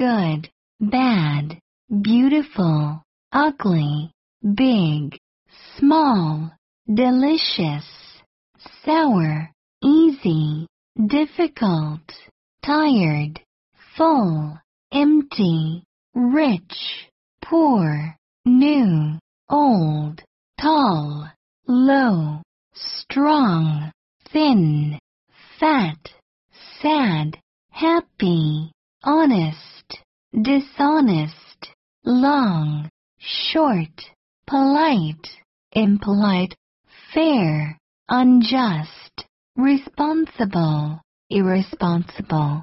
good, bad, beautiful, ugly, big, small, delicious, sour, easy, difficult, tired, full, empty, rich, poor, new, old, tall, low, strong, thin, fat, sad, happy, honest, dishonest, long, short, polite, impolite, fair, unjust, responsible, irresponsible,